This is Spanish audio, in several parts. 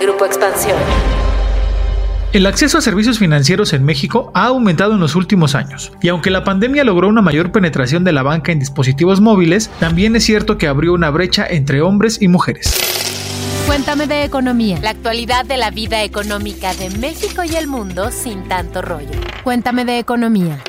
Grupo Expansión. El acceso a servicios financieros en México ha aumentado en los últimos años, y aunque la pandemia logró una mayor penetración de la banca en dispositivos móviles, también es cierto que abrió una brecha entre hombres y mujeres. Cuéntame de economía. La actualidad de la vida económica de México y el mundo sin tanto rollo. Cuéntame de economía.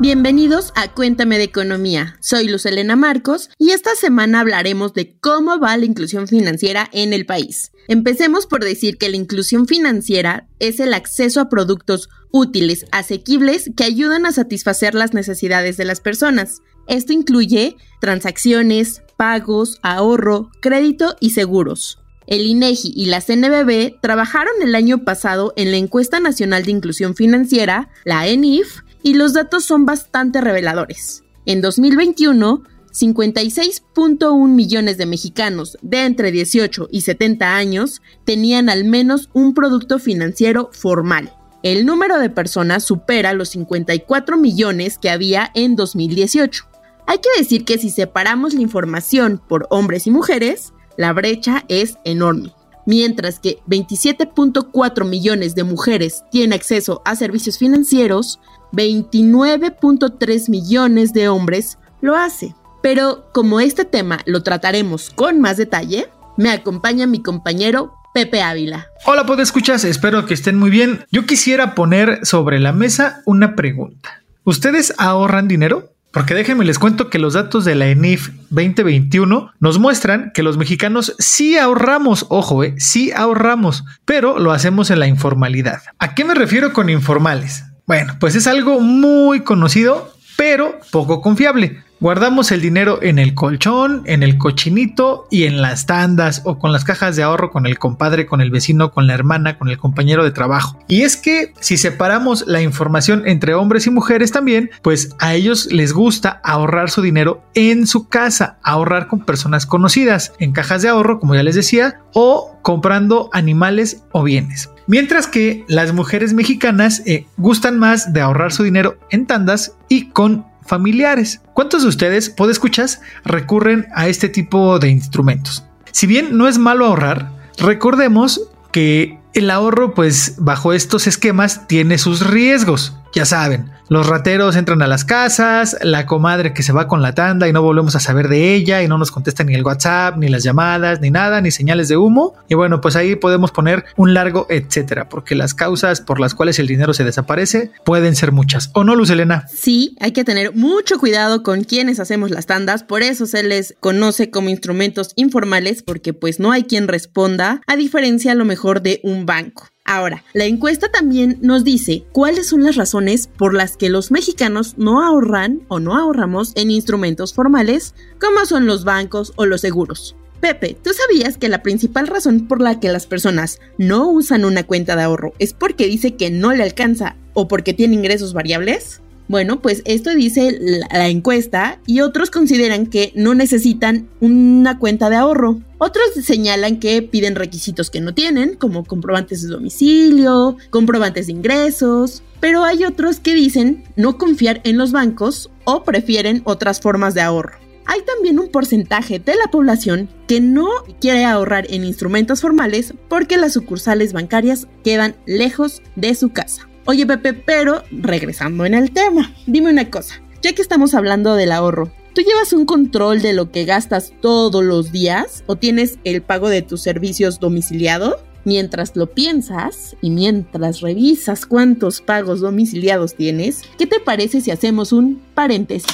Bienvenidos a Cuéntame de Economía. Soy Luz Elena Marcos y esta semana hablaremos de cómo va la inclusión financiera en el país. Empecemos por decir que la inclusión financiera es el acceso a productos útiles, asequibles, que ayudan a satisfacer las necesidades de las personas. Esto incluye transacciones, pagos, ahorro, crédito y seguros. El INEGI y la CNBB trabajaron el año pasado en la Encuesta Nacional de Inclusión Financiera, la ENIF, y los datos son bastante reveladores. En 2021, 56.1 millones de mexicanos de entre 18 y 70 años tenían al menos un producto financiero formal. El número de personas supera los 54 millones que había en 2018. Hay que decir que si separamos la información por hombres y mujeres, la brecha es enorme. Mientras que 27.4 millones de mujeres tienen acceso a servicios financieros, 29.3 millones de hombres lo hace. Pero como este tema lo trataremos con más detalle, me acompaña mi compañero Pepe Ávila. Hola, pues escuchas, espero que estén muy bien. Yo quisiera poner sobre la mesa una pregunta. ¿Ustedes ahorran dinero? Porque déjenme les cuento que los datos de la ENIF 2021 nos muestran que los mexicanos sí ahorramos, ojo, eh, sí ahorramos, pero lo hacemos en la informalidad. ¿A qué me refiero con informales? Bueno, pues es algo muy conocido, pero poco confiable. Guardamos el dinero en el colchón, en el cochinito y en las tandas o con las cajas de ahorro con el compadre, con el vecino, con la hermana, con el compañero de trabajo. Y es que si separamos la información entre hombres y mujeres también, pues a ellos les gusta ahorrar su dinero en su casa, ahorrar con personas conocidas, en cajas de ahorro, como ya les decía, o comprando animales o bienes. Mientras que las mujeres mexicanas eh, gustan más de ahorrar su dinero en tandas y con familiares. ¿Cuántos de ustedes, escuchas, recurren a este tipo de instrumentos? Si bien no es malo ahorrar, recordemos que el ahorro, pues bajo estos esquemas, tiene sus riesgos. Ya saben, los rateros entran a las casas, la comadre que se va con la tanda y no volvemos a saber de ella y no nos contesta ni el WhatsApp, ni las llamadas, ni nada, ni señales de humo. Y bueno, pues ahí podemos poner un largo etcétera, porque las causas por las cuales el dinero se desaparece pueden ser muchas. ¿O no, Luz Elena? Sí, hay que tener mucho cuidado con quienes hacemos las tandas, por eso se les conoce como instrumentos informales, porque pues no hay quien responda, a diferencia a lo mejor de un banco. Ahora, la encuesta también nos dice cuáles son las razones por las que los mexicanos no ahorran o no ahorramos en instrumentos formales como son los bancos o los seguros. Pepe, ¿tú sabías que la principal razón por la que las personas no usan una cuenta de ahorro es porque dice que no le alcanza o porque tiene ingresos variables? Bueno, pues esto dice la, encuesta y otros consideran que no necesitan una cuenta de ahorro. Otros señalan que piden requisitos que no tienen, como comprobantes de domicilio, comprobantes de ingresos, pero hay otros que dicen no confiar en los bancos o prefieren otras formas de ahorro. Hay también un porcentaje de la población que no quiere ahorrar en instrumentos formales porque las sucursales bancarias quedan lejos de su casa. Oye Pepe, pero regresando en el tema, dime una cosa, ya que estamos hablando del ahorro, ¿tú llevas un control de lo que gastas todos los días o tienes el pago de tus servicios domiciliado? Mientras lo piensas y mientras revisas cuántos pagos domiciliados tienes, ¿qué te parece si hacemos un paréntesis?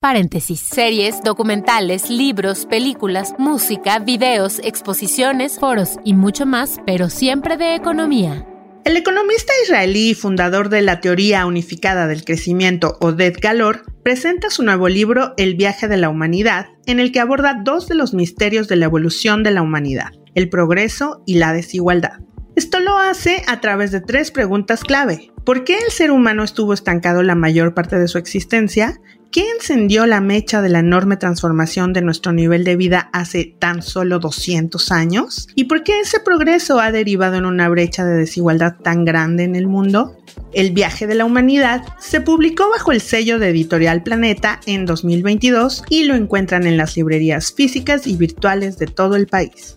Paréntesis. Series, documentales, libros, películas, música, videos, exposiciones, foros y mucho más, pero siempre de economía. El economista israelí y fundador de la teoría unificada del crecimiento, Oded Galor, presenta su nuevo libro El viaje de la humanidad, en el que aborda dos de los misterios de la evolución de la humanidad, el progreso y la desigualdad. Esto lo hace a través de tres preguntas clave. ¿Por qué el ser humano estuvo estancado la mayor parte de su existencia? ¿Qué encendió la mecha de la enorme transformación de nuestro nivel de vida hace tan solo 200 años? ¿Y por qué ese progreso ha derivado en una brecha de desigualdad tan grande en el mundo? El viaje de la humanidad se publicó bajo el sello de Editorial Planeta en 2022 y lo encuentran en las librerías físicas y virtuales de todo el país.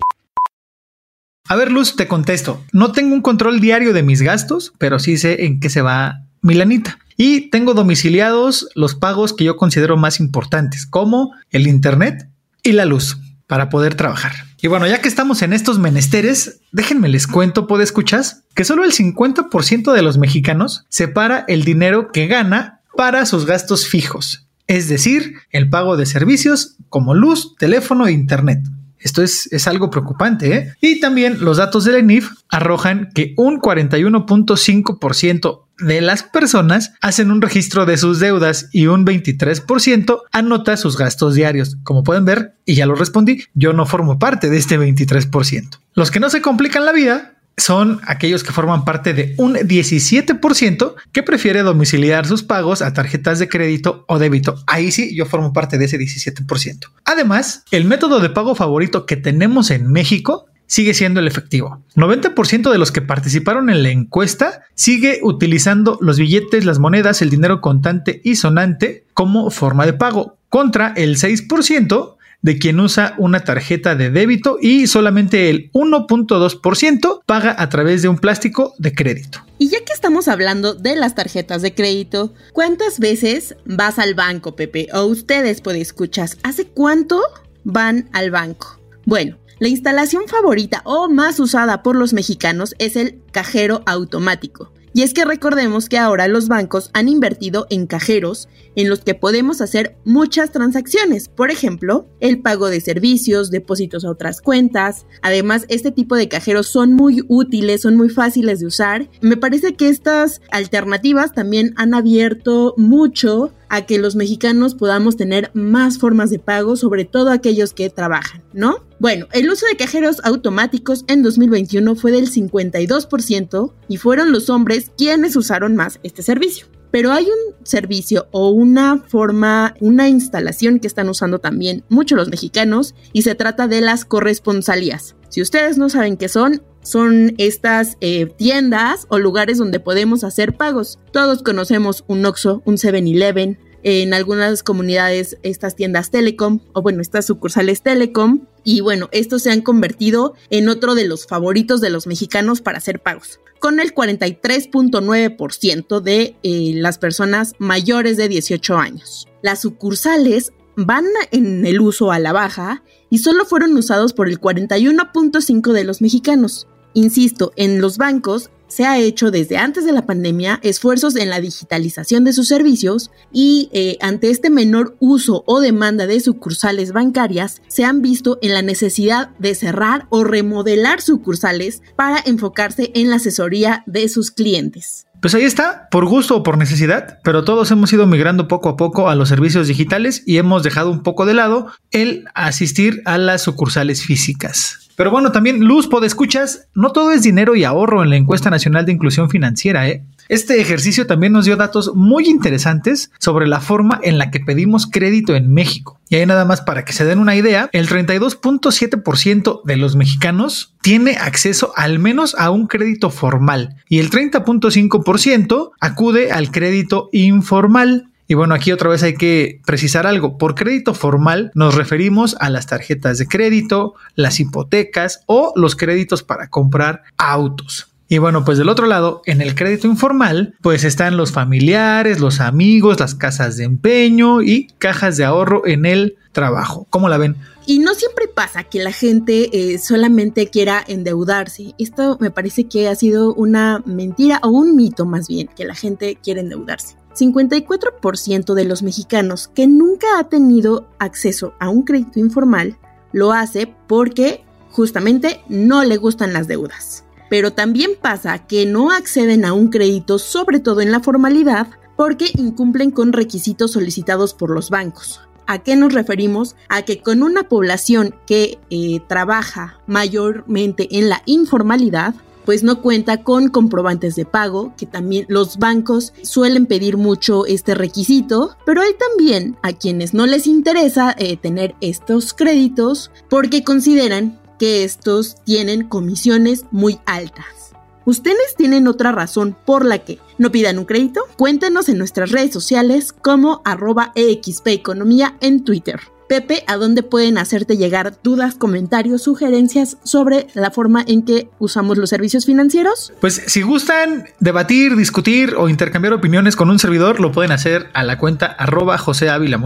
A ver, Luz, te contesto. No tengo un control diario de mis gastos, pero sí sé en qué se va mi lanita. Y tengo domiciliados los pagos que yo considero más importantes, como el Internet y la luz, para poder trabajar. Y bueno, ya que estamos en estos menesteres, déjenme les cuento, ¿puede escuchas? Que solo el 50% de los mexicanos separa el dinero que gana para sus gastos fijos, es decir, el pago de servicios como luz, teléfono e internet. Esto es, es, algo preocupante. ¿eh? Y también los datos del ENIF arrojan que un 41.5% de las personas hacen un registro de sus deudas y un 23% anota sus gastos diarios. Como pueden ver, y ya lo respondí, yo no formo parte de este 23%. Los que no se complican la vida son aquellos que forman parte de un 17% que prefiere domiciliar sus pagos a tarjetas de crédito o débito. Ahí sí, yo formo parte de ese 17%. Además, el método de pago favorito que tenemos en México sigue siendo el efectivo. 90% de los que participaron en la encuesta sigue utilizando los billetes, las monedas, el dinero contante y sonante como forma de pago, contra el 6% de quien usa una tarjeta de débito y solamente el 1.2% paga a través de un plástico de crédito. Y ya que estamos hablando de las tarjetas de crédito, ¿cuántas veces vas al banco, Pepe? O ustedes, puede escuchar, ¿hace cuánto van al banco? Bueno, la instalación favorita o más usada por los mexicanos es el cajero automático. Y es que recordemos que ahora los bancos han invertido en cajeros en los que podemos hacer muchas transacciones, por ejemplo, el pago de servicios, depósitos a otras cuentas. Además, este tipo de cajeros son muy útiles, son muy fáciles de usar. Me parece que estas alternativas también han abierto mucho a que los mexicanos podamos tener más formas de pago, sobre todo aquellos que trabajan, ¿no? Bueno, el uso de cajeros automáticos en 2021 fue del 52% y fueron los hombres quienes usaron más este servicio. Pero hay un servicio o una forma, una instalación que están usando también muchos los mexicanos y se trata de las corresponsalías. Si ustedes no saben qué son, son estas eh, tiendas o lugares donde podemos hacer pagos. Todos conocemos un Oxxo, un 7-Eleven, en algunas comunidades estas tiendas Telecom o bueno, estas sucursales Telecom y bueno, estos se han convertido en otro de los favoritos de los mexicanos para hacer pagos, con el 43.9% de eh, las personas mayores de 18 años. Las sucursales van en el uso a la baja y solo fueron usados por el 41.5% de los mexicanos. Insisto, en los bancos se ha hecho desde antes de la pandemia esfuerzos en la digitalización de sus servicios y eh, ante este menor uso o demanda de sucursales bancarias, se han visto en la necesidad de cerrar o remodelar sucursales para enfocarse en la asesoría de sus clientes. Pues ahí está, por gusto o por necesidad, pero todos hemos ido migrando poco a poco a los servicios digitales y hemos dejado un poco de lado el asistir a las sucursales físicas. Pero bueno, también Luz, escuchas, no todo es dinero y ahorro en la encuesta nacional de inclusión financiera, ¿eh? Este ejercicio también nos dio datos muy interesantes sobre la forma en la que pedimos crédito en México. Y ahí nada más para que se den una idea, el 32.7% de los mexicanos tiene acceso al menos a un crédito formal y el 30.5% acude al crédito informal. Y bueno, aquí otra vez hay que precisar algo. Por crédito formal nos referimos a las tarjetas de crédito, las hipotecas o los créditos para comprar autos. Y bueno, pues del otro lado, en el crédito informal, pues están los familiares, los amigos, las casas de empeño y cajas de ahorro en el trabajo. ¿Cómo la ven? Y no siempre pasa que la gente eh, solamente quiera endeudarse. Esto me parece que ha sido una mentira o un mito más bien, que la gente quiere endeudarse. 54% de los mexicanos que nunca ha tenido acceso a un crédito informal lo hace porque justamente no le gustan las deudas pero también pasa que no acceden a un crédito, sobre todo en la formalidad, porque incumplen con requisitos solicitados por los bancos. ¿A qué nos referimos? A que con una población que eh, trabaja mayormente en la informalidad, pues no cuenta con comprobantes de pago, que también los bancos suelen pedir mucho este requisito, pero hay también a quienes no les interesa eh, tener estos créditos porque consideran que estos tienen comisiones muy altas. ¿Ustedes tienen otra razón por la que no pidan un crédito? Cuéntenos en nuestras redes sociales como arroba Economía en Twitter. Pepe, ¿a dónde pueden hacerte llegar dudas, comentarios, sugerencias sobre la forma en que usamos los servicios financieros? Pues si gustan debatir, discutir o intercambiar opiniones con un servidor, lo pueden hacer a la cuenta arroba José Ávila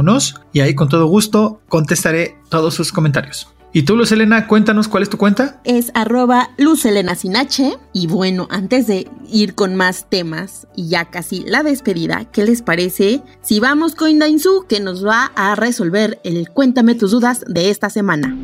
y ahí con todo gusto contestaré todos sus comentarios. Y tú, Luz Elena, cuéntanos cuál es tu cuenta. Es arroba Luz Elena sin H. Y bueno, antes de ir con más temas y ya casi la despedida, ¿qué les parece si vamos con Dainzu que nos va a resolver el Cuéntame tus dudas de esta semana?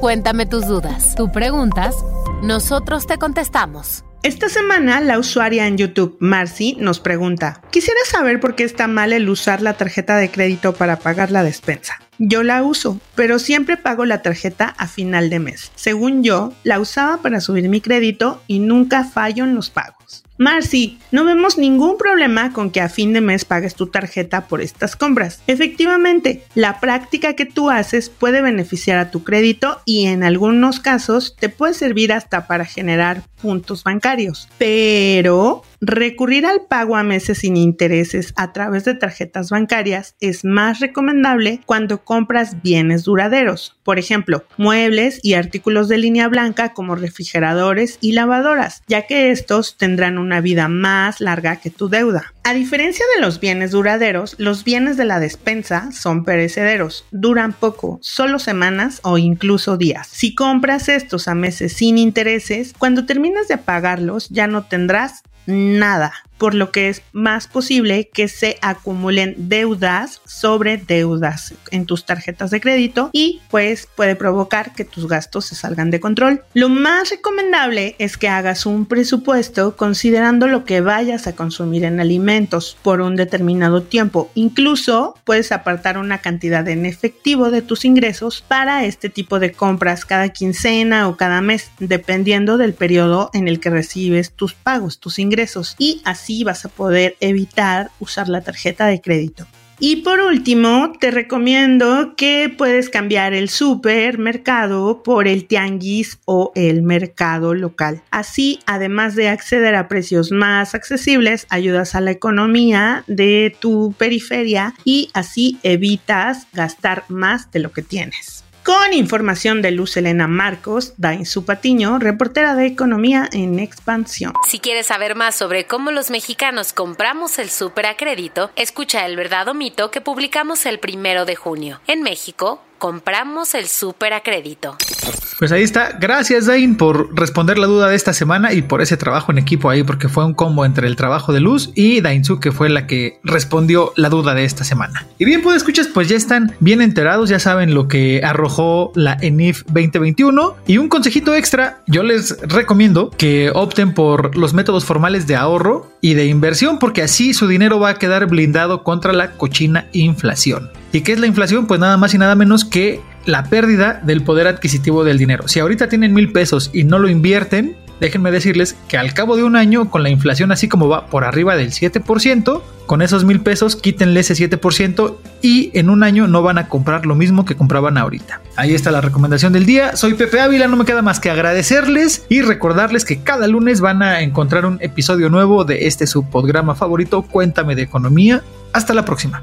Cuéntame tus dudas. Tú preguntas, nosotros te contestamos. Esta semana la usuaria en YouTube, Marcy, nos pregunta, quisiera saber por qué está mal el usar la tarjeta de crédito para pagar la despensa. Yo la uso, pero siempre pago la tarjeta a final de mes. Según yo, la usaba para subir mi crédito y nunca fallo en los pagos. Marcy, no vemos ningún problema con que a fin de mes pagues tu tarjeta por estas compras. Efectivamente, la práctica que tú haces puede beneficiar a tu crédito y en algunos casos te puede servir hasta para generar puntos bancarios. Pero recurrir al pago a meses sin intereses a través de tarjetas bancarias es más recomendable cuando compras bienes duraderos, por ejemplo, muebles y artículos de línea blanca como refrigeradores y lavadoras, ya que estos tendrán una vida más larga que tu deuda. A diferencia de los bienes duraderos, los bienes de la despensa son perecederos, duran poco, solo semanas o incluso días. Si compras estos a meses sin intereses, cuando termines de pagarlos ya no tendrás nada por lo que es más posible que se acumulen deudas sobre deudas en tus tarjetas de crédito y pues puede provocar que tus gastos se salgan de control. Lo más recomendable es que hagas un presupuesto considerando lo que vayas a consumir en alimentos por un determinado tiempo. Incluso puedes apartar una cantidad en efectivo de tus ingresos para este tipo de compras cada quincena o cada mes, dependiendo del periodo en el que recibes tus pagos, tus ingresos y así vas a poder evitar usar la tarjeta de crédito. Y por último, te recomiendo que puedes cambiar el supermercado por el tianguis o el mercado local. Así, además de acceder a precios más accesibles, ayudas a la economía de tu periferia y así evitas gastar más de lo que tienes con información de Luz Elena Marcos, Dain Patiño, reportera de Economía en Expansión. Si quieres saber más sobre cómo los mexicanos compramos el súper a crédito, escucha El Verdad o Mito que publicamos el primero de junio. En México, compramos el súper crédito. Pues ahí está. Gracias, Dain, por responder la duda de esta semana y por ese trabajo en equipo ahí, porque fue un combo entre el trabajo de Luz y Dainzu, que fue la que respondió la duda de esta semana. Y bien, pues escuchas, pues ya están bien enterados, ya saben lo que arrojó la ENIF 2021. Y un consejito extra, yo les recomiendo que opten por los métodos formales de ahorro y de inversión, porque así su dinero va a quedar blindado contra la cochina inflación. ¿Y qué es la inflación? Pues nada más y nada menos que la pérdida del poder adquisitivo del dinero. Si ahorita tienen mil pesos y no lo invierten, déjenme decirles que al cabo de un año, con la inflación así como va por arriba del 7%, con esos mil pesos quítenle ese 7% y en un año no van a comprar lo mismo que compraban ahorita. Ahí está la recomendación del día. Soy Pepe Ávila, no me queda más que agradecerles y recordarles que cada lunes van a encontrar un episodio nuevo de este su programa favorito, Cuéntame de Economía. Hasta la próxima.